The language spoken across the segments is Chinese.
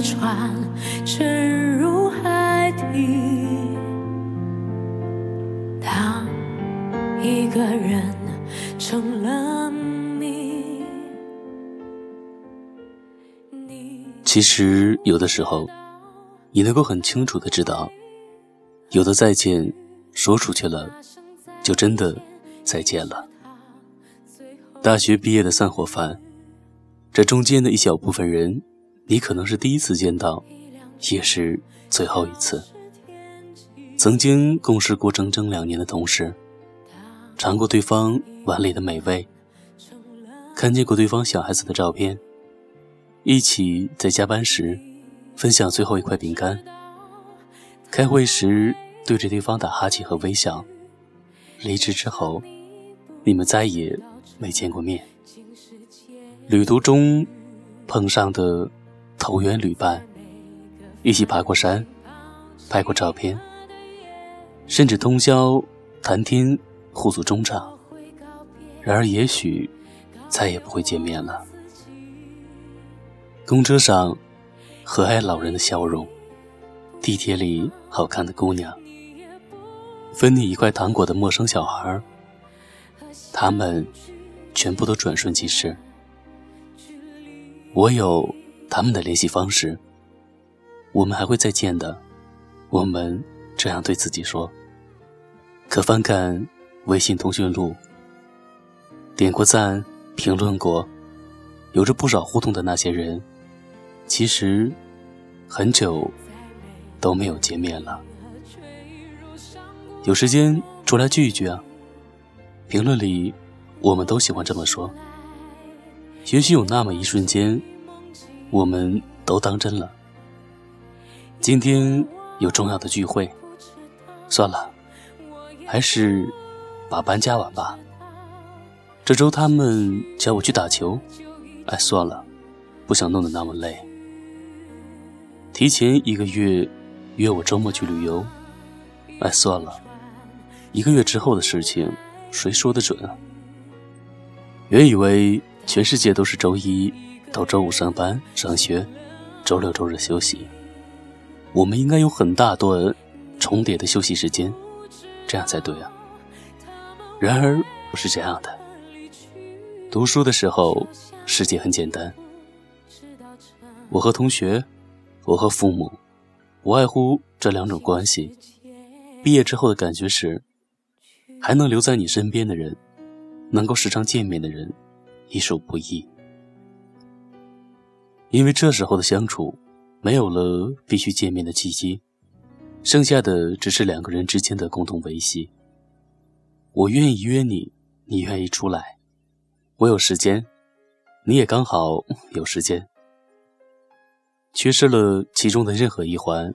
船沉入海底。当一个人成了谜，其实有的时候，你能够很清楚的知道，有的再见说出去了，就真的再见了。大学毕业的散伙饭，这中间的一小部分人，你可能是第一次见到，也是最后一次。曾经共事过整整两年的同事，尝过对方碗里的美味，看见过对方小孩子的照片，一起在加班时分享最后一块饼干，开会时对着对方打哈欠和微笑，离职之后，你们再也。没见过面，旅途中碰上的投缘旅伴，一起爬过山，拍过照片，甚至通宵谈天，互诉衷肠。然而，也许再也不会见面了。公车上和蔼老人的笑容，地铁里好看的姑娘，分你一块糖果的陌生小孩，他们。全部都转瞬即逝。我有他们的联系方式，我们还会再见的。我们这样对自己说。可翻看微信通讯录，点过赞、评论过、有着不少互动的那些人，其实很久都没有见面了。有时间出来聚一聚啊！评论里。我们都喜欢这么说。也许有那么一瞬间，我们都当真了。今天有重要的聚会，算了，还是把班加完吧。这周他们叫我去打球，哎，算了，不想弄得那么累。提前一个月约我周末去旅游，哎，算了，一个月之后的事情，谁说得准啊？原以为全世界都是周一到周五上班上学，周六周日休息，我们应该有很大段重叠的休息时间，这样才对啊。然而不是这样的。读书的时候，世界很简单。我和同学，我和父母，不外乎这两种关系。毕业之后的感觉是，还能留在你身边的人。能够时常见面的人，已属不易。因为这时候的相处，没有了必须见面的契机，剩下的只是两个人之间的共同维系。我愿意约你，你愿意出来，我有时间，你也刚好有时间。缺失了其中的任何一环，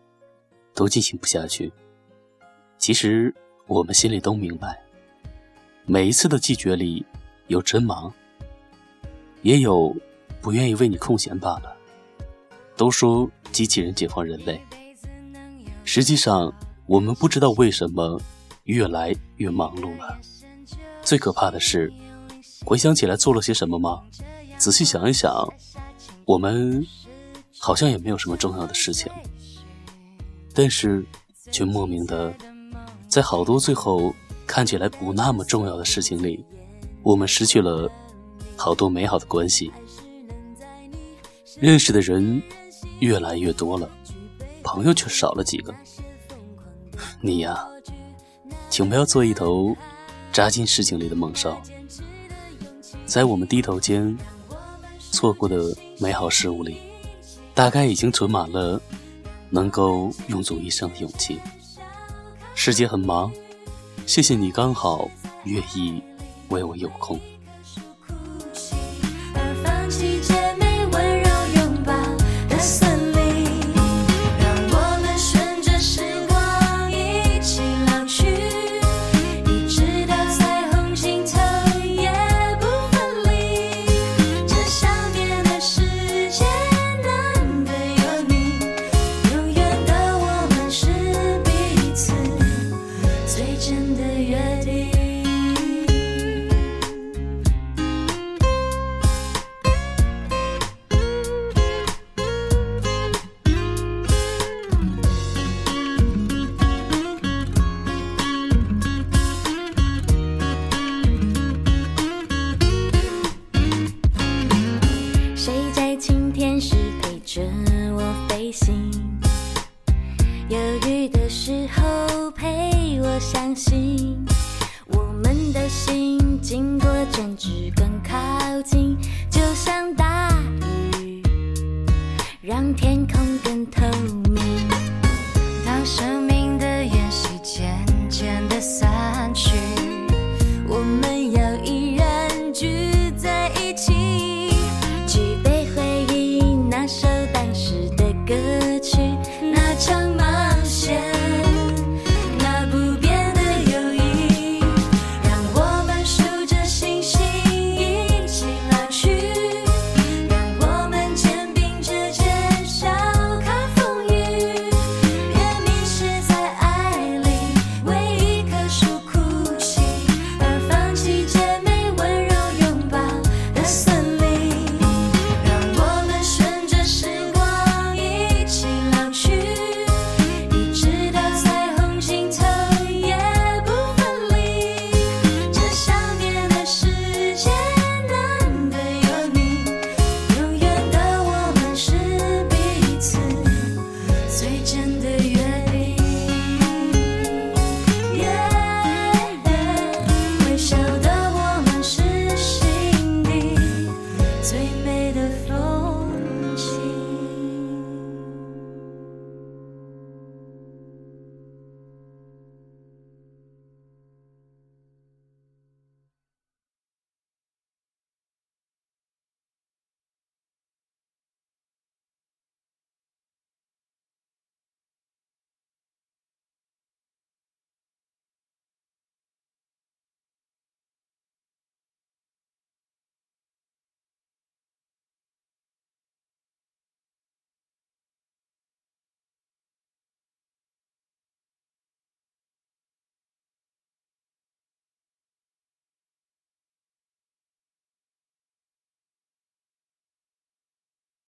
都进行不下去。其实我们心里都明白。每一次的拒绝里，有真忙，也有不愿意为你空闲罢了。都说机器人解放人类，实际上我们不知道为什么越来越忙碌了。最可怕的是，回想起来做了些什么吗？仔细想一想，我们好像也没有什么重要的事情，但是却莫名的在好多最后。看起来不那么重要的事情里，我们失去了好多美好的关系，认识的人越来越多了，朋友却少了几个。你呀，请不要做一头扎进事情里的猛兽，在我们低头间错过的美好事物里，大概已经存满了能够用足一生的勇气。世界很忙。谢谢你，刚好愿意为我有空。相信我们的心经过争执更间的月